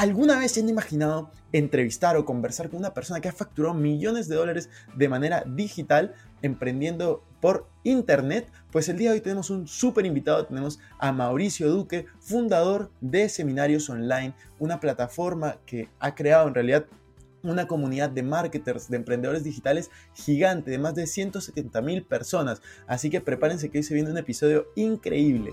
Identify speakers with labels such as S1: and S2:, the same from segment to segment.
S1: ¿Alguna vez se han imaginado entrevistar o conversar con una persona que ha facturado millones de dólares de manera digital emprendiendo por internet? Pues el día de hoy tenemos un súper invitado, tenemos a Mauricio Duque, fundador de Seminarios Online, una plataforma que ha creado en realidad una comunidad de marketers, de emprendedores digitales gigante, de más de 170 mil personas. Así que prepárense que hoy se viene un episodio increíble.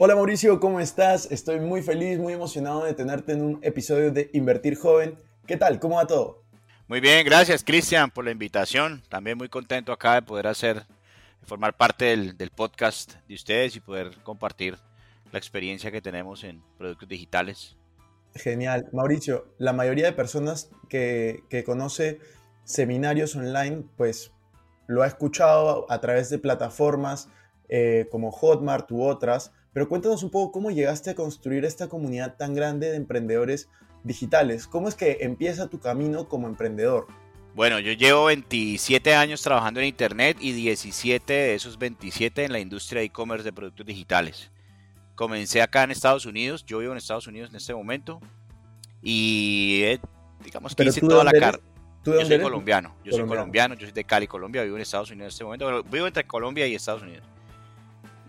S1: Hola Mauricio, ¿cómo estás? Estoy muy feliz, muy emocionado de tenerte en un episodio de Invertir Joven. ¿Qué tal? ¿Cómo va todo?
S2: Muy bien, gracias Cristian por la invitación. También muy contento acá de poder hacer, formar parte del, podcast de ustedes y poder compartir la experiencia que tenemos en productos digitales.
S1: Genial. Mauricio, la mayoría de personas que, que conoce seminarios online, pues lo ha escuchado a través de plataformas eh, como Hotmart u otras, pero cuéntanos un poco cómo llegaste a construir esta comunidad tan grande de emprendedores digitales. ¿Cómo es que empieza tu camino como emprendedor?
S2: Bueno, yo llevo 27 años trabajando en Internet y 17 de esos 27 en la industria de e-commerce de productos digitales. Comencé acá en Estados Unidos, yo vivo en Estados Unidos en este momento y eh, digamos que hice toda la carrera. Yo soy colombiano, yo soy colombiano, yo soy de Cali, Colombia, vivo en Estados Unidos en este momento, vivo entre Colombia y Estados Unidos.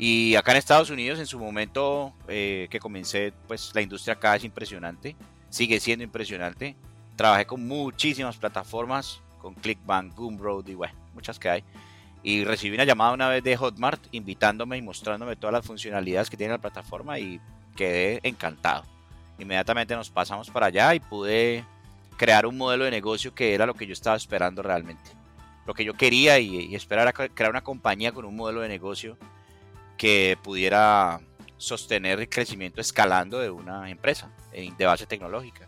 S2: Y acá en Estados Unidos, en su momento eh, que comencé, pues la industria acá es impresionante, sigue siendo impresionante. Trabajé con muchísimas plataformas, con Clickbank, Gumroad y bueno, muchas que hay. Y recibí una llamada una vez de Hotmart invitándome y mostrándome todas las funcionalidades que tiene la plataforma y quedé encantado. Inmediatamente nos pasamos para allá y pude crear un modelo de negocio que era lo que yo estaba esperando realmente. Lo que yo quería y, y esperar era crear una compañía con un modelo de negocio que pudiera sostener el crecimiento escalando de una empresa de base tecnológica.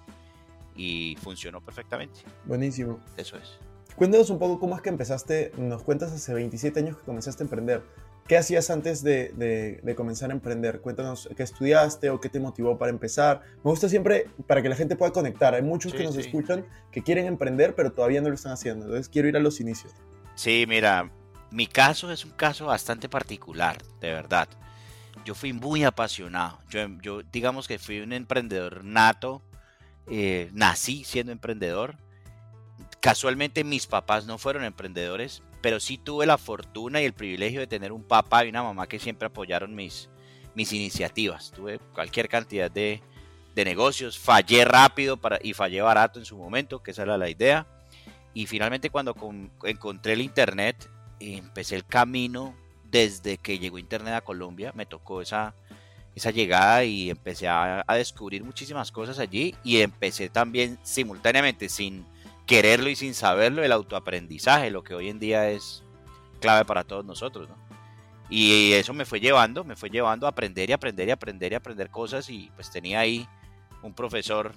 S2: Y funcionó perfectamente.
S1: Buenísimo.
S2: Eso es.
S1: Cuéntanos un poco cómo es que empezaste, nos cuentas hace 27 años que comenzaste a emprender. ¿Qué hacías antes de, comenzar a emprender? Cuéntanos qué estudiaste o qué te motivó para empezar. Me gusta siempre para que la gente pueda conectar. Hay muchos que nos escuchan que quieren emprender pero todavía no lo están haciendo. Entonces quiero ir a los inicios.
S2: Sí, mira, mi caso es un caso bastante particular, de verdad. Yo fui muy apasionado. Yo, digamos que fui un emprendedor nato. Eh, nací siendo emprendedor. Casualmente mis papás no fueron emprendedores, pero sí tuve la fortuna y el privilegio de tener un papá y una mamá que siempre apoyaron mis, mis iniciativas. Tuve cualquier cantidad de, de negocios. Fallé rápido para, y fallé barato en su momento, que esa era la idea. Y finalmente cuando encontré el Internet, empecé el camino desde que llegó Internet a Colombia. Me tocó esa, esa llegada y empecé a, descubrir muchísimas cosas allí y empecé también simultáneamente, sin quererlo y sin saberlo, el autoaprendizaje, lo que hoy en día es clave para todos nosotros. Y eso me fue llevando, me fue llevando a aprender y aprender y aprender y aprender cosas y pues tenía ahí un profesor,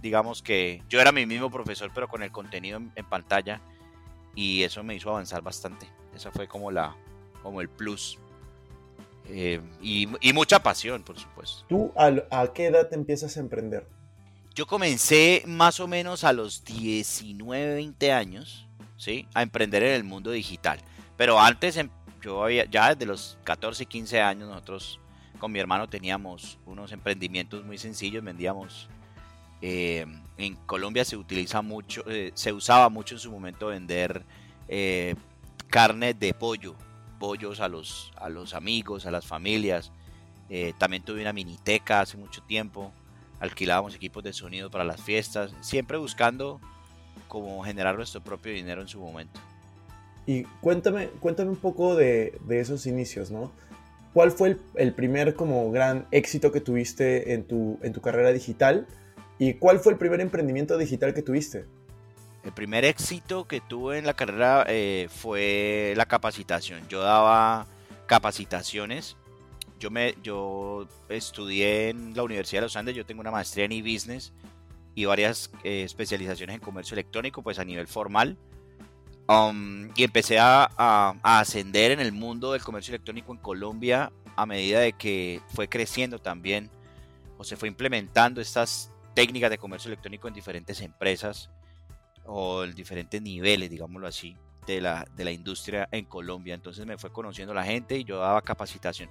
S2: digamos que yo era mi mismo profesor pero con el contenido en pantalla y eso me hizo avanzar bastante. Esa fue como la como el plus. Eh, y, mucha pasión, por supuesto.
S1: ¿Tú a, qué edad te empiezas a emprender?
S2: Yo comencé más o menos a los 19, 20 años, ¿sí? A emprender en el mundo digital. Pero antes, em, yo había, ya desde los 14, 15 años, nosotros con mi hermano teníamos unos emprendimientos muy sencillos, vendíamos... Eh, en Colombia se utiliza mucho, eh, se usaba mucho en su momento vender carne de pollo, pollos a los, a los amigos, a las familias. Eh, también tuve una miniteca hace mucho tiempo, alquilábamos equipos de sonido para las fiestas, siempre buscando cómo generar nuestro propio dinero en su momento.
S1: Y cuéntame, cuéntame un poco de, esos inicios, ¿no? ¿Cuál fue el, el, primer como gran éxito que tuviste en tu, en tu carrera digital? ¿Y cuál fue el primer emprendimiento digital que tuviste?
S2: El primer éxito que tuve en la carrera eh, fue la capacitación. Yo daba capacitaciones. Yo, me, yo estudié en la Universidad de los Andes, yo tengo una maestría en e-business y varias eh, especializaciones en comercio electrónico, pues a nivel formal. Um, y empecé a, a, ascender en el mundo del comercio electrónico en Colombia a medida de que fue creciendo también o se fue implementando estas técnicas de comercio electrónico en diferentes empresas o en diferentes niveles, digámoslo así, de la, de la industria en Colombia. Entonces me fue conociendo la gente y yo daba capacitación.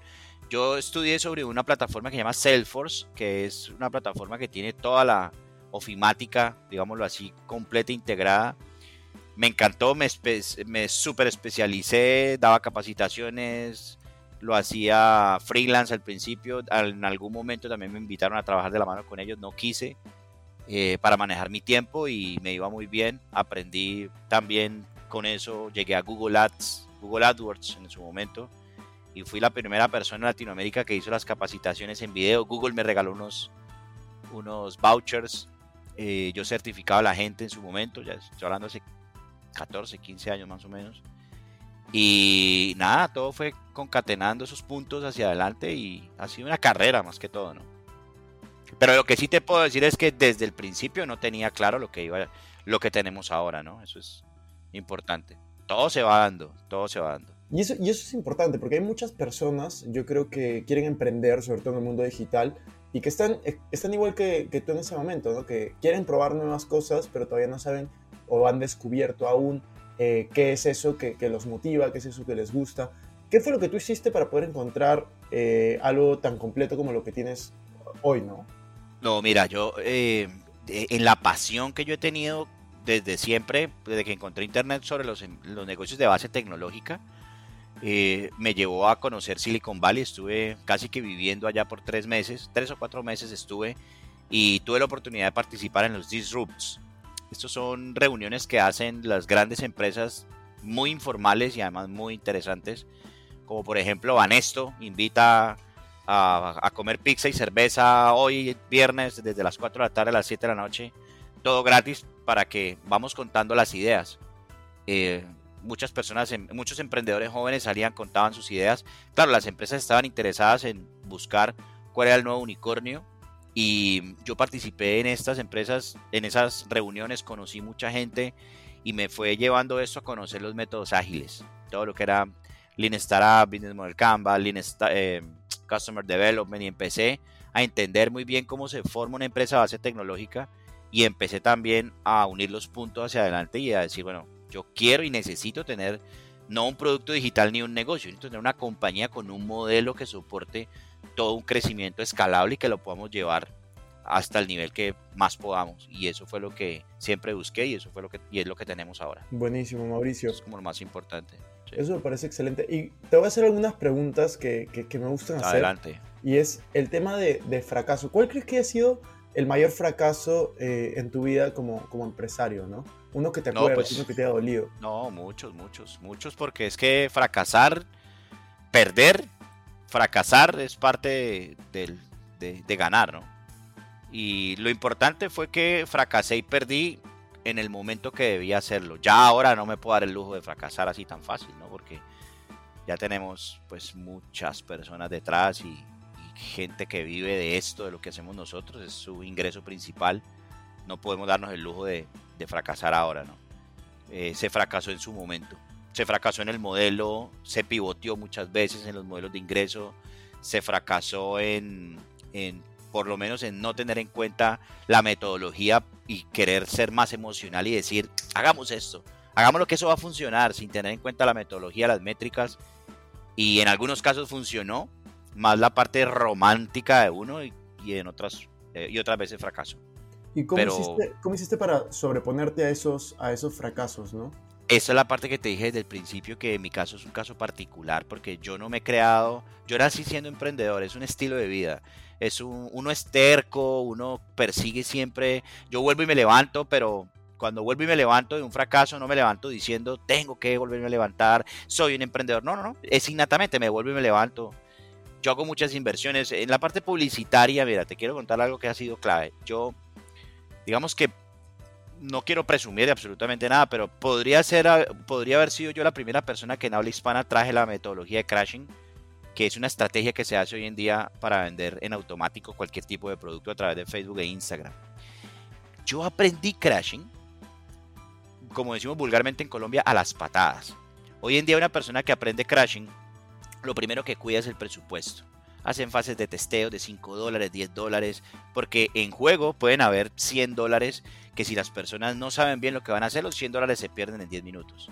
S2: Yo estudié sobre una plataforma que se llama Salesforce, que es una plataforma que tiene toda la ofimática, digámoslo así, completa, integrada. Me encantó, me, me super especialicé, daba capacitaciones, lo hacía freelance al principio, en algún momento también me invitaron a trabajar de la mano con ellos, no quise, eh, para manejar mi tiempo y me iba muy bien, aprendí también con eso, llegué a Google Ads, Google AdWords en su momento, y fui la primera persona en Latinoamérica que hizo las capacitaciones en video, Google me regaló unos, unos vouchers, eh, yo certificaba a la gente en su momento, ya estoy hablando hace 14, 15 años más o menos, y nada, todo fue concatenando esos puntos hacia adelante y ha sido una carrera más que todo, ¿no? Pero lo que sí te puedo decir es que desde el principio no tenía claro lo que iba, lo que tenemos ahora, ¿no? Eso es importante. Todo se va dando, todo se va dando.
S1: Y eso, y eso es importante porque hay muchas personas, yo creo que quieren emprender, sobre todo en el mundo digital, y que están, están igual que, que tú en ese momento, ¿no? Que quieren probar nuevas cosas, pero todavía no saben o han descubierto aún eh, qué es eso que, los motiva, qué es eso que les gusta. ¿Qué fue lo que tú hiciste para poder encontrar eh, algo tan completo como lo que tienes hoy, no?
S2: No, mira, yo eh, en la pasión que yo he tenido desde siempre, desde que encontré internet sobre los, los negocios de base tecnológica, me llevó a conocer Silicon Valley. Estuve casi que viviendo allá por tres meses, tres o cuatro meses estuve y tuve la oportunidad de participar en los Disrupts, estos son reuniones que hacen las grandes empresas muy informales y además muy interesantes, como por ejemplo Banesto invita a, comer pizza y cerveza hoy viernes desde las 4 de la tarde a las 7 de la noche, todo gratis para que vamos contando las ideas. Eh, muchas personas, em, muchos emprendedores jóvenes salían, contaban sus ideas. Claro, las empresas estaban interesadas en buscar cuál era el nuevo unicornio y yo participé en estas empresas, en esas reuniones, conocí mucha gente y me fue llevando esto a conocer los métodos ágiles, todo lo que era Lean Startup, Business Model Canvas, Lean eh, Customer Development y empecé a entender muy bien cómo se forma una empresa base tecnológica y empecé también a unir los puntos hacia adelante y a decir, bueno, yo quiero y necesito tener no un producto digital ni un negocio, necesito tener una compañía con un modelo que soporte todo un crecimiento escalable y que lo podamos llevar hasta el nivel que más podamos. Y eso fue lo que siempre busqué y eso fue lo que y es lo que tenemos ahora.
S1: Buenísimo, Mauricio.
S2: Es como lo más importante.
S1: Eso me parece excelente. Y te voy a hacer algunas preguntas que, que, me gustan hacer.
S2: Adelante.
S1: Y es el tema de, de, fracaso. ¿Cuál crees que ha sido el mayor fracaso eh, en tu vida como, como empresario, no? Uno que te acuerdas, pues, uno que te ha dolido.
S2: No, muchos, muchos, muchos, porque es que fracasar, perder fracasar es parte de, ganar, ¿no? Y lo importante fue que fracasé y perdí en el momento que debía hacerlo. Ya ahora no me puedo dar el lujo de fracasar así tan fácil, ¿no? Porque ya tenemos pues muchas personas detrás y, gente que vive de esto, de lo que hacemos nosotros, es su ingreso principal. No podemos darnos el lujo de, fracasar ahora, ¿no? Eh, se fracasó en su momento se fracasó en el modelo, se pivoteó muchas veces en los modelos de ingreso, se fracasó en, por lo menos en no tener en cuenta la metodología y querer ser más emocional y decir, hagamos esto, hagamos lo que eso va a funcionar sin tener en cuenta la metodología, las métricas. Y en algunos casos funcionó, más la parte romántica de uno y, en otras, eh, y otras veces fracaso.
S1: ¿Y cómo, hiciste, cómo hiciste para sobreponerte a esos, a esos fracasos, no?
S2: esa es la parte que te dije desde el principio, que en mi caso es un caso particular, porque yo no me he creado, yo así siendo emprendedor, es un estilo de vida, es un, uno es terco, uno persigue siempre, yo vuelvo y me levanto, pero cuando vuelvo y me levanto de un fracaso, no me levanto diciendo, tengo que volverme a levantar, soy un emprendedor, no, no, no, es innatamente, me vuelvo y me levanto. Yo hago muchas inversiones. En la parte publicitaria, mira, te quiero contar algo que ha sido clave. Yo, digamos que no quiero presumir de absolutamente nada, pero podría, ser, podría haber sido yo la primera persona que en habla hispana traje la metodología de crashing, que es una estrategia que se hace hoy en día para vender en automático cualquier tipo de producto a través de Facebook e Instagram. Yo aprendí crashing, como decimos vulgarmente en Colombia, a las patadas. Hoy en día una persona que aprende crashing, lo primero que cuida es el presupuesto hacen fases de testeo de 5 dólares, 10 dólares, porque en juego pueden haber 100 dólares que si las personas no saben bien lo que van a hacer, los 100 dólares se pierden en 10 minutos.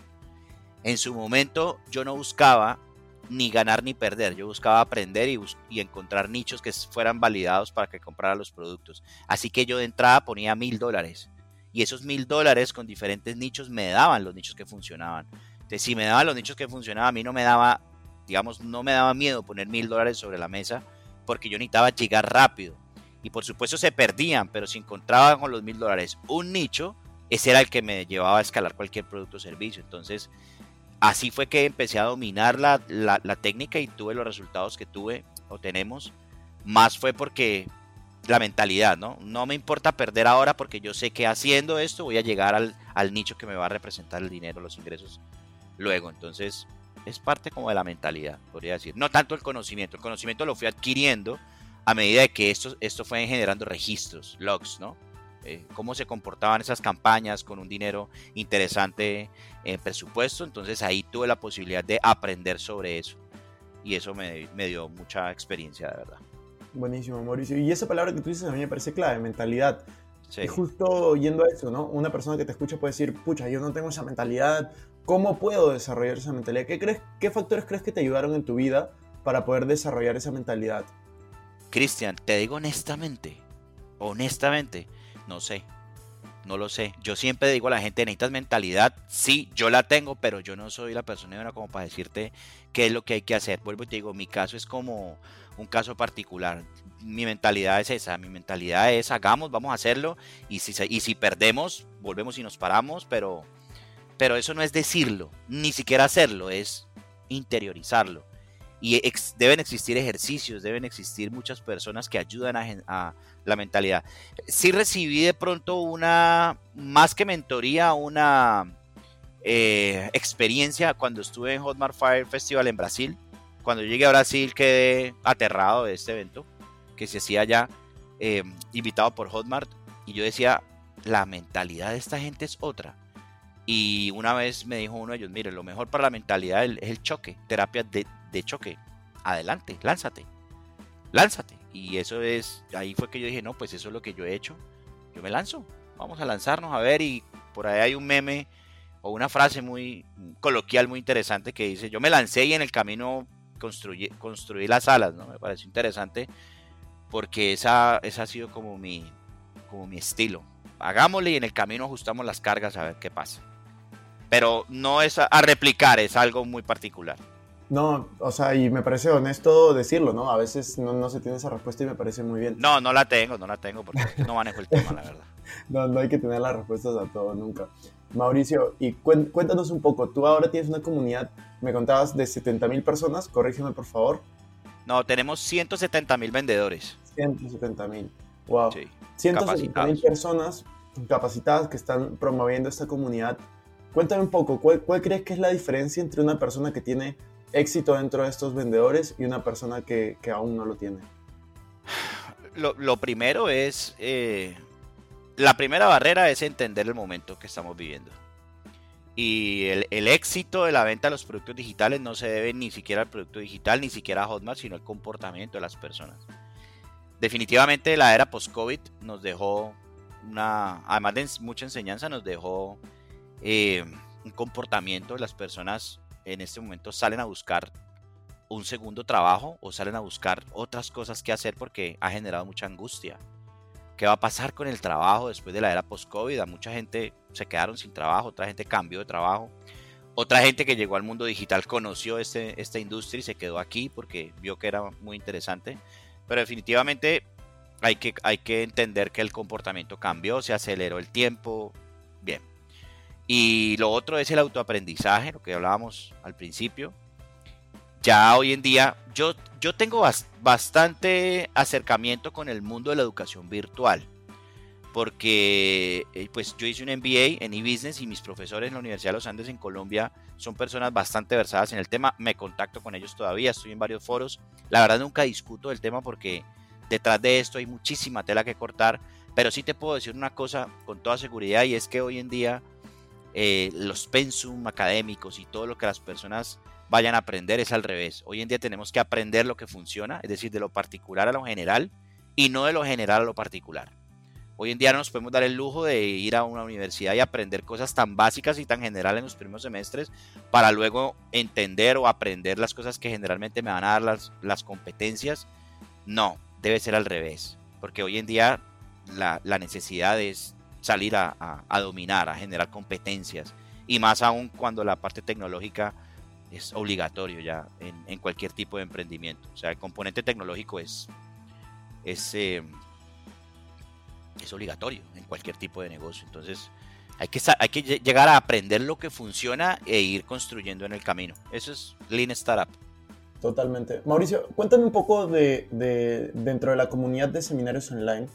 S2: En su momento yo no buscaba ni ganar ni perder, yo buscaba aprender y, y encontrar nichos que fueran validados para que comprara los productos. Así que yo de entrada ponía mil dólares y esos mil dólares con diferentes nichos me daban los nichos que funcionaban. Entonces, si me daban los nichos que funcionaban, a mí no me daba digamos, no me daba miedo poner mil dólares sobre la mesa porque yo necesitaba llegar rápido. Y por supuesto se perdían, pero si encontraba con los mil dólares un nicho, ese era el que me llevaba a escalar cualquier producto o servicio. Entonces, así fue que empecé a dominar la, la, técnica y tuve los resultados que tuve o tenemos. Más fue porque la mentalidad, ¿no? No me importa perder ahora porque yo sé que haciendo esto voy a llegar al, al nicho que me va a representar el dinero, los ingresos luego. Entonces, es parte como de la mentalidad, podría decir. No tanto el conocimiento, el conocimiento lo fui adquiriendo a medida de que esto, esto fue generando registros, logs, ¿no? Eh, cómo se comportaban esas campañas con un dinero interesante en presupuesto. Entonces ahí tuve la posibilidad de aprender sobre eso. Y eso me, dio mucha experiencia, de verdad.
S1: Buenísimo, Mauricio. Y esa palabra que tú dices a mí me parece clave, mentalidad. Y justo yendo a eso, ¿no? Una persona que te escucha puede decir, pucha, yo no tengo esa mentalidad, ¿cómo puedo desarrollar esa mentalidad? ¿Qué, crees, ¿Qué factores crees que te ayudaron en tu vida para poder desarrollar esa mentalidad?
S2: Cristian, te digo honestamente, honestamente, no sé, no lo sé. Yo siempre digo a la gente, necesitas mentalidad, sí, yo la tengo, pero yo no soy la persona como para decirte qué es lo que hay que hacer. Vuelvo y te digo, mi caso es como un caso particular mi mentalidad es esa, mi mentalidad es hagamos, vamos a hacerlo y si, y si perdemos, volvemos y nos paramos, pero, pero eso no es decirlo, ni siquiera hacerlo, es interiorizarlo. Y deben existir ejercicios, deben existir muchas personas que ayudan a, la mentalidad. Sí recibí de pronto una, más que mentoría, una eh, experiencia cuando estuve en Hotmart Fire Festival en Brasil. Cuando llegué a Brasil quedé aterrado de este evento que se hacía ya eh, invitado por Hotmart y yo decía, la mentalidad de esta gente es otra. Y una vez me dijo uno de ellos, mire, lo mejor para la mentalidad es el choque, terapia de, de choque. Adelante, lánzate, lánzate. Y eso es, ahí fue que yo dije, no, pues eso es lo que yo he hecho. Yo me lanzo, vamos a lanzarnos a ver y por ahí hay un meme o una frase muy coloquial, muy interesante que dice, yo me lancé y en el camino construí, construí las alas, ¿no? Me pareció interesante porque esa, esa ha sido como mi, como mi estilo. Hagámosle y en el camino ajustamos las cargas a ver qué pasa. Pero no es a, replicar, es algo muy particular.
S1: No, o sea, y me parece honesto decirlo, ¿no? A veces no, no, se tiene esa respuesta y me parece muy bien.
S2: No, no la tengo, no la tengo porque no manejo el tema, la verdad.
S1: no, no hay que tener las respuestas a todo nunca. Mauricio, y cuéntanos un poco, tú ahora tienes una comunidad, me contabas, de 70 mil personas, corrígeme por favor.
S2: No, tenemos 170 mil vendedores.
S1: 170 mil. Wow. 170 mil personas capacitadas que están promoviendo esta comunidad. Cuéntame un poco, ¿cuál, crees que es la diferencia entre una persona que tiene éxito dentro de estos vendedores y una persona que, aún no lo tiene?
S2: Lo, primero es, eh, la primera barrera es entender el momento que estamos viviendo. Y el, éxito de la venta de los productos digitales no se debe ni siquiera al producto digital, ni siquiera a Hotmart, sino al comportamiento de las personas. Definitivamente la era post-COVID nos dejó una, además de mucha enseñanza, nos dejó eh, un comportamiento de las personas en este momento salen a buscar un segundo trabajo o salen a buscar otras cosas que hacer porque ha generado mucha angustia qué va a pasar con el trabajo después de la era post-COVID. Mucha gente se quedaron sin trabajo, otra gente cambió de trabajo. Otra gente que llegó al mundo digital conoció este, esta industria y se quedó aquí porque vio que era muy interesante. Pero definitivamente hay que, hay que entender que el comportamiento cambió, se aceleró el tiempo. Bien. Y lo otro es el autoaprendizaje, lo que hablábamos al principio. Ya hoy en día yo, yo tengo bastante acercamiento con el mundo de la educación virtual. porque eh, pues yo hice un MBA en e-business y mis profesores en la Universidad de los Andes en Colombia son personas bastante versadas en el tema, me contacto con ellos todavía, estoy en varios foros, la verdad nunca discuto el tema porque detrás de esto hay muchísima tela que cortar, pero sí te puedo decir una cosa con toda seguridad y es que hoy en día eh, los pensum académicos y todo lo que las personas vayan a aprender es al revés. Hoy en día tenemos que aprender lo que funciona, es decir, de lo particular a lo general y no de lo general a lo particular. Hoy en día no nos podemos dar el lujo de ir a una universidad y aprender cosas tan básicas y tan generales en los primeros semestres para luego entender o aprender las cosas que generalmente me van a dar las, las competencias. No, debe ser al revés, porque hoy en día la, necesidad es salir a, dominar, a generar competencias, y más aún cuando la parte tecnológica es obligatorio ya en, cualquier tipo de emprendimiento. O sea, el componente tecnológico es, es, eh, es obligatorio en cualquier tipo de negocio. Entonces, hay que, hay que llegar a aprender lo que funciona e ir construyendo en el camino. Eso es Lean Startup.
S1: Totalmente. Mauricio, cuéntame un poco de, dentro de la comunidad de seminarios online.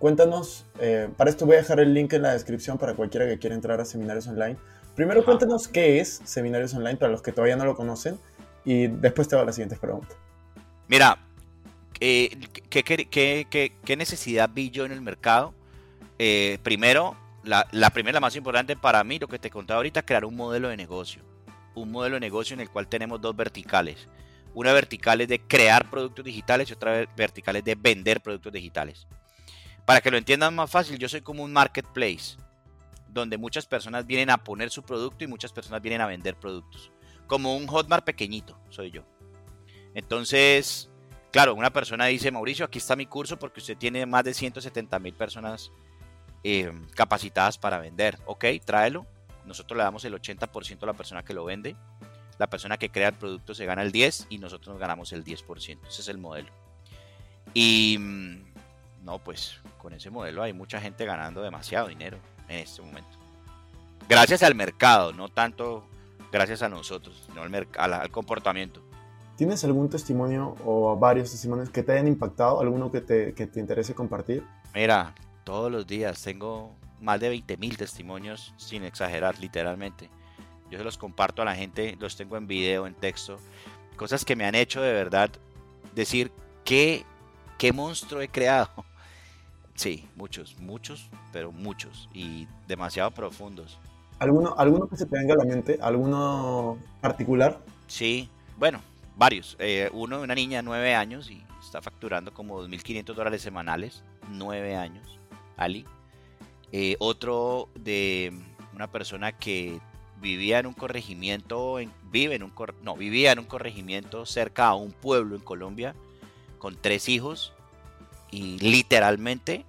S1: Cuéntanos, eh, para esto voy a dejar el link en la descripción para cualquiera que quiera entrar a seminarios online. Primero cuéntanos qué es seminarios online para los que todavía no lo conocen y después te hago las siguientes preguntas.
S2: Mira, eh, ¿qué, qué, necesidad vi yo en el mercado? Eh, primero, la, la primera, la más importante para mí, lo que te contaba ahorita, crear un modelo de negocio. Un modelo de negocio en el cual tenemos dos verticales una vertical es de crear productos digitales y otra vertical es de vender productos digitales. Para que lo entiendan más fácil, yo soy como un marketplace, donde muchas personas vienen a poner su producto y muchas personas vienen a vender productos. Como un Hotmart pequeñito, soy yo. Entonces, claro, una persona dice, Mauricio, aquí está mi curso porque usted tiene más de 170 mil personas eh, capacitadas para vender. Ok, tráelo. Nosotros le damos el 80% a la persona que lo vende la persona que crea el producto se gana el 10 y nosotros nos ganamos el 10%. Ese es el modelo. Y mm, no, pues con ese modelo hay mucha gente ganando demasiado dinero en este momento. Gracias al mercado, no tanto gracias a nosotros, sino al, al comportamiento.
S1: ¿Tienes algún testimonio o varios testimonios que te hayan impactado? ¿Alguno que te, que te interese compartir?
S2: Mira, todos los días tengo más de 20.000 testimonios, sin exagerar, literalmente. Yo se los comparto a la gente, los tengo en video, en texto. Cosas que me han hecho de verdad decir, ¿qué, qué monstruo he creado? Sí, muchos, muchos, pero muchos y demasiado profundos.
S1: ¿Alguno, ¿Alguno que se te venga a la mente? ¿Alguno particular?
S2: Sí, bueno, varios. Eh, uno de una niña de 9 años y está facturando como 2.500 dólares semanales. 9 años, Ali. Eh, otro de una persona que vivía en un corregimiento, vive en un, no, vivía en un corregimiento cerca a un pueblo en Colombia con tres hijos y literalmente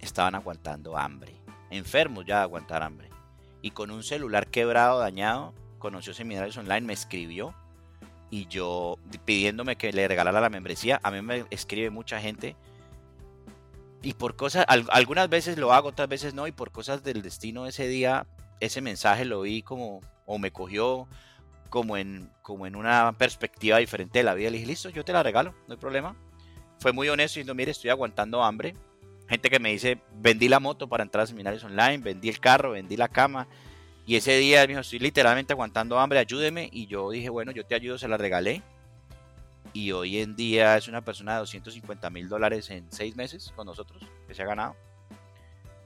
S2: estaban aguantando hambre, enfermos ya de aguantar hambre. Y con un celular quebrado, dañado, conoció seminarios online, me escribió y yo pidiéndome que le regalara la membresía, a mí me escribe mucha gente y por cosas, algunas veces lo hago, otras veces no, y por cosas del destino ese día ese mensaje lo vi como, o me cogió como en, como en una perspectiva diferente de la vida. Le dije, listo, yo te la regalo, no hay problema. Fue muy honesto diciendo, mire, estoy aguantando hambre. Gente que me dice, vendí la moto para entrar a seminarios online, vendí el carro, vendí la cama. Y ese día me dijo, estoy literalmente aguantando hambre, ayúdeme. Y yo dije, bueno, yo te ayudo, se la regalé. Y hoy en día es una persona de 250 mil dólares en seis meses con nosotros, que se ha ganado.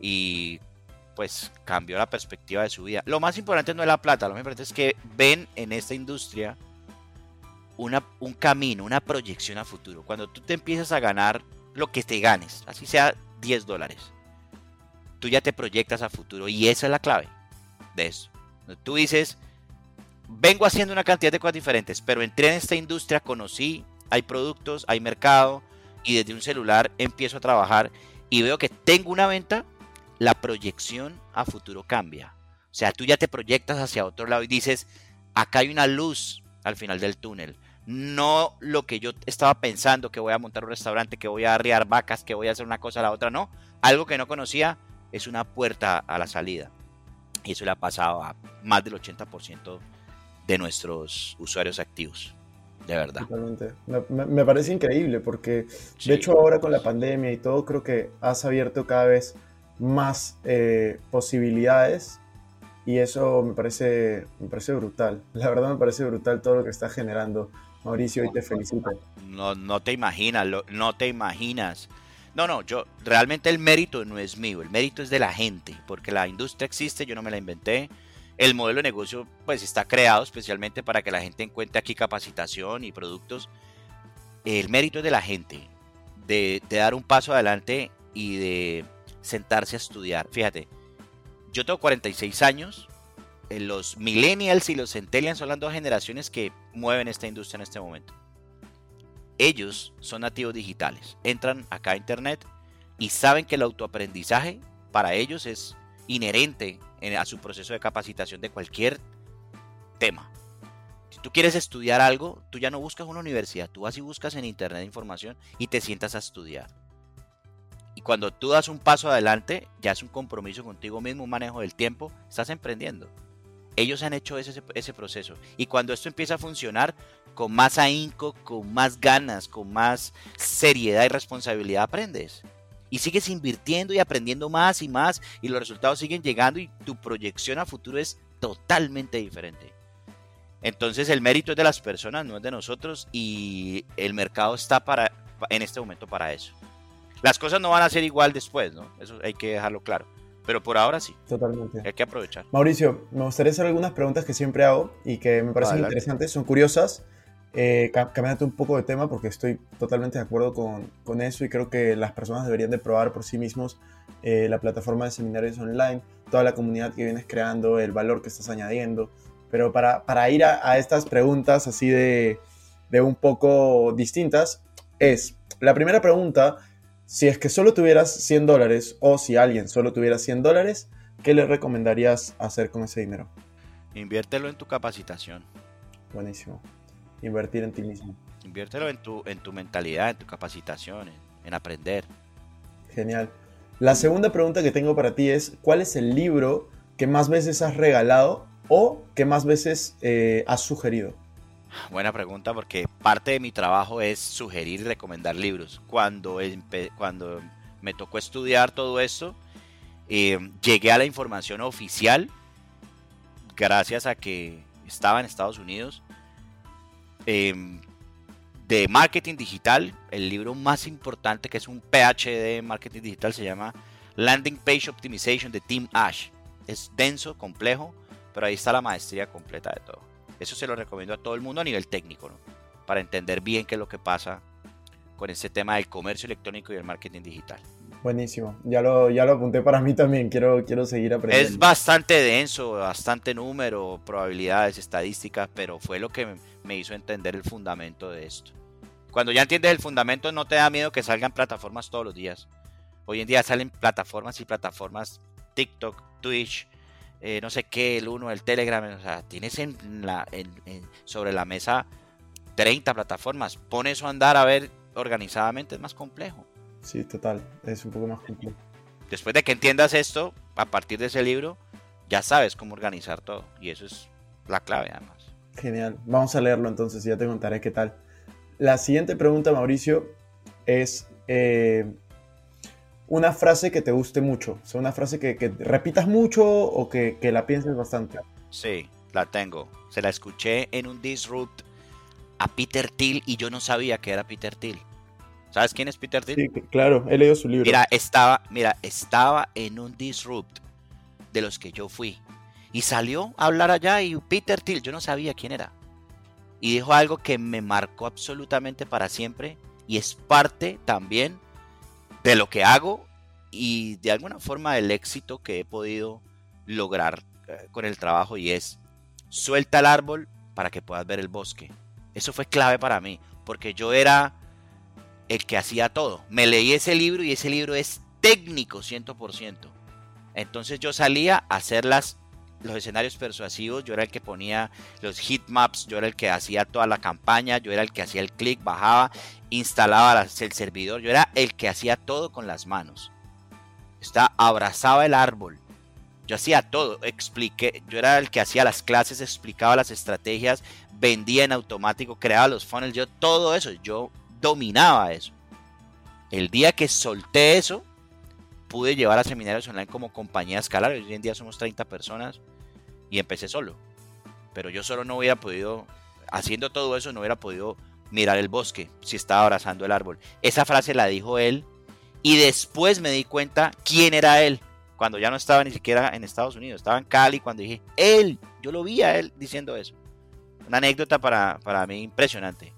S2: Y pues cambió la perspectiva de su vida. Lo más importante no es la plata, lo más importante es que ven en esta industria una, un camino, una proyección a futuro. Cuando tú te empiezas a ganar lo que te ganes, así sea 10 dólares, tú ya te proyectas a futuro y esa es la clave de eso. Tú dices, vengo haciendo una cantidad de cosas diferentes, pero entré en esta industria, conocí, hay productos, hay mercado y desde un celular empiezo a trabajar y veo que tengo una venta la proyección a futuro cambia. O sea, tú ya te proyectas hacia otro lado y dices, acá hay una luz al final del túnel. No lo que yo estaba pensando, que voy a montar un restaurante, que voy a arriar vacas, que voy a hacer una cosa a la otra, no. Algo que no conocía es una puerta a la salida. Y eso le ha pasado a más del 80% de nuestros usuarios activos. De verdad.
S1: Me, parece increíble porque, de hecho, ahora con la pandemia y todo, creo que has abierto cada vez más eh, posibilidades y eso me parece, me parece brutal. La verdad me parece brutal todo lo que está generando Mauricio y te felicito.
S2: No, no te imaginas, no te imaginas. No, no, yo realmente el mérito no es mío, el mérito es de la gente, porque la industria existe, yo no me la inventé. El modelo de negocio pues está creado especialmente para que la gente encuentre aquí capacitación y productos. El mérito es de la gente, de, de dar un paso adelante y de sentarse a estudiar. Fíjate, yo tengo 46 años, eh, los millennials y los centennials son las dos generaciones que mueven esta industria en este momento. Ellos son nativos digitales, entran acá a internet y saben que el autoaprendizaje para ellos es inherente a su proceso de capacitación de cualquier tema. Si tú quieres estudiar algo, tú ya no buscas una universidad, tú vas y buscas en internet información y te sientas a estudiar. Y cuando tú das un paso adelante, ya es un compromiso contigo mismo, un manejo del tiempo, estás emprendiendo. Ellos han hecho ese, proceso. Y cuando esto empieza a funcionar, con más ahínco, con más ganas, con más seriedad y responsabilidad aprendes. Y sigues invirtiendo y aprendiendo más y más y los resultados siguen llegando y tu proyección a futuro es totalmente diferente. Entonces el mérito es de las personas, no es de nosotros y el mercado está para, en este momento para eso. Las cosas no van a ser igual después, ¿no? Eso hay que dejarlo claro. Pero por ahora sí.
S1: Totalmente.
S2: Hay que aprovechar.
S1: Mauricio, me gustaría hacer algunas preguntas que siempre hago y que me parecen interesantes, son curiosas. Eh, cambiando un poco de tema porque estoy totalmente de acuerdo con, con, eso y creo que las personas deberían de probar por sí mismos eh, la plataforma de seminarios online, toda la comunidad que vienes creando, el valor que estás añadiendo. Pero para, para ir a, a, estas preguntas así de, de un poco distintas, es, la primera pregunta si es que solo tuvieras 100 dólares o si alguien solo tuviera 100 dólares, ¿qué le recomendarías hacer con ese dinero?
S2: Inviértelo en tu capacitación.
S1: Buenísimo. Invertir en ti mismo.
S2: Inviértelo en tu, en tu mentalidad, en tu capacitación, en, aprender.
S1: Genial. La segunda pregunta que tengo para ti es, ¿cuál es el libro que más veces has regalado o que más veces eh, has sugerido?
S2: Buena pregunta porque parte de mi trabajo es sugerir y recomendar libros. Cuando, cuando me tocó estudiar todo esto, eh, llegué a la información oficial gracias a que estaba en Estados Unidos em, de marketing digital. El libro más importante que es un PhD en marketing digital se llama Landing Page Optimization de Tim Ash. Es denso, complejo, pero ahí está la maestría completa de todo. Eso se lo recomiendo a todo el mundo a nivel técnico, ¿no? para entender bien qué es lo que pasa con este tema del comercio electrónico y el marketing digital.
S1: Buenísimo, ya lo, ya lo apunté para mí también, quiero, quiero seguir aprendiendo.
S2: Es bastante denso, bastante número, probabilidades, estadísticas, pero fue lo que me hizo entender el fundamento de esto. Cuando ya entiendes el fundamento no te da miedo que salgan plataformas todos los días. Hoy en día salen plataformas y plataformas TikTok, Twitch, eh, no sé qué, el uno, el Telegram, o sea, tienes en la, sobre la mesa 30 plataformas, pon eso a andar a ver organizadamente, es más complejo.
S1: Sí, total, es un poco más complejo.
S2: Después de que entiendas esto, a partir de ese libro, ya sabes cómo organizar todo, y eso es la clave además.
S1: Genial, vamos a leerlo entonces y ya te contaré qué tal. La siguiente pregunta, Mauricio, es... Eh, una frase que te guste mucho, o sea, una frase que, repitas mucho o que, la pienses bastante.
S2: Sí, la tengo. Se la escuché en un Disrupt a Peter Thiel y yo no sabía que era Peter Thiel. ¿Sabes quién es Peter Thiel?
S1: Sí, claro, he leído su libro.
S2: Mira, estaba, mira, estaba en un Disrupt de los que yo fui. Y salió a hablar allá y Peter Thiel, yo no sabía quién era. Y dijo algo que me marcó absolutamente para siempre y es parte también de lo que hago y de alguna forma del éxito que he podido lograr eh, con el trabajo y es suelta el árbol para que puedas ver el bosque. Eso fue clave para mí, porque yo era el que hacía todo. Me leí ese libro y ese libro es técnico 100%. Entonces yo salía a hacer las, los escenarios persuasivos, yo era el que ponía los heat maps, yo era el que hacía toda la campaña, yo era el que hacía el clic, bajaba instalaba el servidor, yo era el que hacía todo con las manos. Está, abrazaba el árbol. Yo hacía todo, expliqué, yo era el que hacía las clases, explicaba las estrategias, vendía en automático, creaba los funnels, yo todo eso, yo dominaba eso. El día que solté eso, pude llevar a seminarios online como compañía escalar. Hoy en día somos 30 personas y empecé solo. Pero yo solo no hubiera podido, haciendo todo eso, no hubiera podido mirar el bosque si estaba abrazando el árbol. Esa frase la dijo él y después me di cuenta quién era él. Cuando ya no estaba ni siquiera en Estados Unidos, estaba en Cali cuando dije, él, yo lo vi a él diciendo eso. Una anécdota para, para mí impresionante.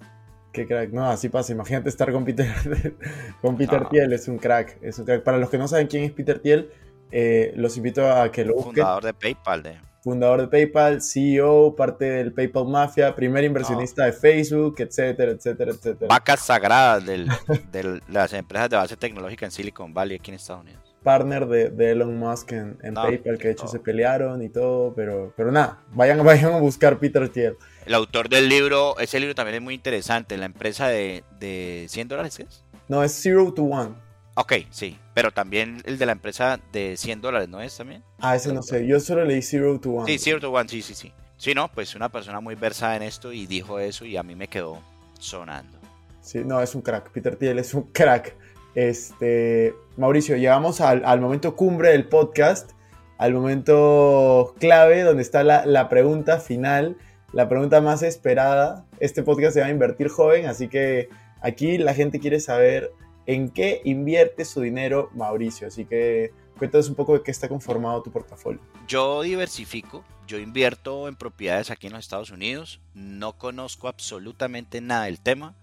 S1: Qué crack, no, así pasa. Imagínate estar con Peter, con Peter Thiel, es un crack, es un crack. Para los que no saben quién es Peter Thiel, eh, los invito a que lo busquen.
S2: Fundador de PayPal, de
S1: fundador de PayPal, CEO, parte del PayPal Mafia, primer inversionista de Facebook, etcétera, etcétera, etcétera.
S2: Vacas sagradas de las empresas de base tecnológica en Silicon Valley aquí en Estados Unidos.
S1: Partner de, Elon Musk en, PayPal, que de hecho se pelearon y todo, pero, pero nada, vayan, vayan a buscar Peter Thiel.
S2: El autor del libro, ese libro también es muy interesante, la empresa de, de 100 dólares, ¿qué es?
S1: No, es Zero to One.
S2: Ok, sí, pero también el de la empresa de 100 dólares, ¿no es también?
S1: Ah, ese no sé, yo solo leí Zero to One.
S2: Sí, Zero to One, sí, sí, sí. Sí, no, pues una persona muy versada en esto y dijo eso y a mí me quedó sonando.
S1: Sí, no, es un crack, Peter Thiel es un crack. Este, Mauricio, llegamos al, momento cumbre del podcast, al momento clave donde está la, la pregunta final, la pregunta más esperada. Este podcast se va a invertir joven, así que aquí la gente quiere saber en qué invierte su dinero Mauricio. Así que cuéntanos un poco de qué está conformado tu portafolio.
S2: Yo diversifico, yo invierto en propiedades aquí en los Estados Unidos, no conozco absolutamente nada del tema.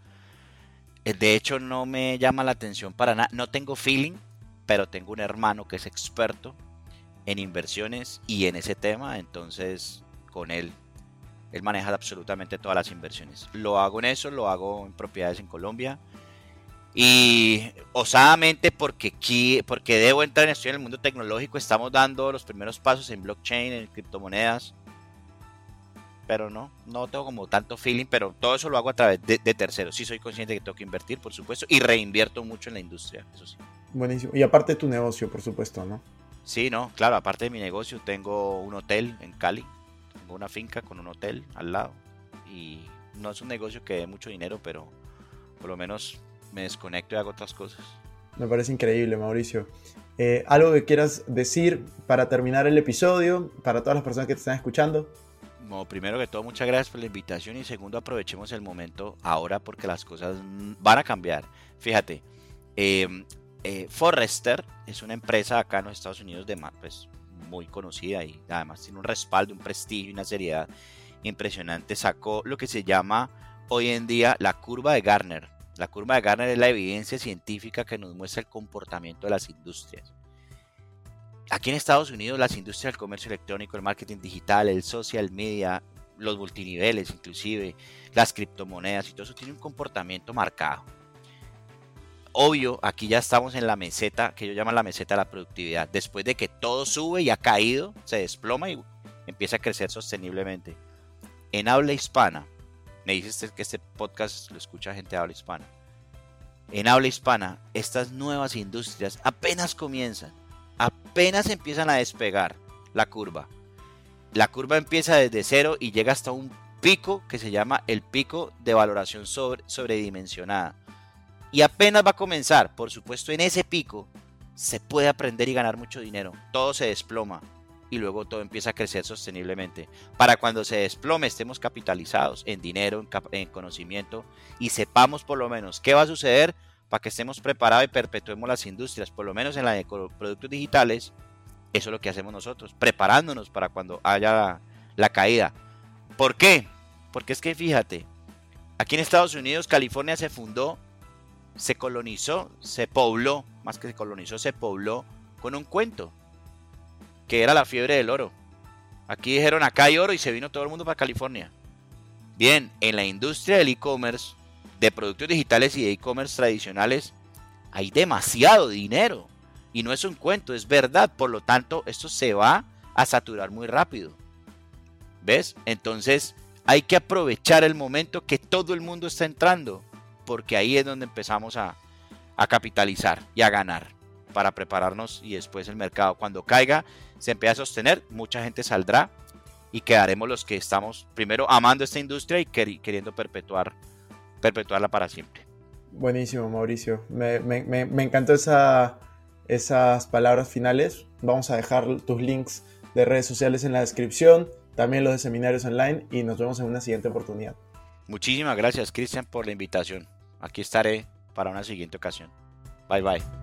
S2: Eh, de hecho, no me llama la atención para nada, no tengo feeling, pero tengo un hermano que es experto en inversiones y en ese tema, entonces con él él maneja absolutamente todas las inversiones. Lo hago en eso, lo hago en propiedades en Colombia, y osadamente, porque, aquí, porque debo entrar en estudio en el mundo tecnológico, estamos dando los primeros pasos en blockchain, en criptomonedas. Pero no, no tengo como tanto feeling, pero todo eso lo hago a través de, terceros. Sí soy consciente que tengo que invertir, por supuesto, y reinvierto mucho en la industria, eso sí.
S1: Buenísimo. Y aparte de tu negocio, por supuesto, ¿no?
S2: Sí, no, claro, aparte de mi negocio, tengo un hotel en Cali, tengo una finca con un hotel al lado. Y no es un negocio que dé mucho dinero, pero por lo menos me desconecto y hago otras cosas.
S1: Me parece increíble, Mauricio. Eh, ¿Algo que quieras decir para terminar el episodio, para todas las personas que te están escuchando?
S2: Bueno, primero que todo, muchas gracias por la invitación y segundo, aprovechemos el momento ahora porque las cosas van a cambiar. Fíjate, em, eh, Forrester es una empresa acá en los Estados Unidos de pues, muy conocida y además tiene un respaldo, un prestigio y una seriedad impresionante. Sacó lo que se llama hoy en día la curva de Garner. La curva de Garner es la evidencia científica que nos muestra el comportamiento de las industrias. Aquí en Estados Unidos las industrias del comercio electrónico, el marketing digital, el social media, los multiniveles inclusive, las criptomonedas y todo eso tiene un comportamiento marcado. Obvio, aquí ya estamos en la meseta, que yo llamo la meseta de la productividad. Después de que todo sube y ha caído, se desploma y empieza a crecer sosteniblemente. En habla hispana, me dices que este podcast lo escucha gente de habla hispana. En habla hispana, estas nuevas industrias apenas comienzan, apenas empiezan a despegar la curva. La curva empieza desde cero y llega hasta un pico que se llama el pico de valoración sobre, sobredimensionada. Y apenas va a comenzar, por supuesto, en ese pico se puede aprender y ganar mucho dinero. Todo se desploma y luego todo empieza a crecer sosteniblemente. Para cuando se desplome estemos capitalizados en dinero, en, conocimiento y sepamos por lo menos qué va a suceder para que estemos preparados y perpetuemos las industrias, por lo menos en la de productos digitales. Eso es lo que hacemos nosotros, preparándonos para cuando haya la caída. ¿Por qué? Porque es que fíjate, aquí en Estados Unidos California se fundó, se colonizó, se pobló, más que se colonizó, se pobló con un cuento que era la fiebre del oro. Aquí dijeron, acá hay oro y se vino todo el mundo para California. Bien, en la industria del e-commerce, de productos digitales y de e-commerce tradicionales, hay demasiado dinero. Y no es un cuento, es verdad. Por lo tanto, esto se va a saturar muy rápido. ¿Ves? Entonces, hay que aprovechar el momento que todo el mundo está entrando. Porque ahí es donde empezamos a, a capitalizar y a ganar para prepararnos y después el mercado cuando caiga se empieza a sostener, mucha gente saldrá y quedaremos los que estamos primero amando esta industria y queriendo perpetuar, perpetuarla para siempre.
S1: Buenísimo, Mauricio. Me, me, me, encantó esa, esas palabras finales. Vamos a dejar tus links de redes sociales en la descripción, también los de seminarios online y nos vemos en una siguiente oportunidad.
S2: Muchísimas gracias, Cristian, por la invitación. Aquí estaré para una siguiente ocasión. Bye bye.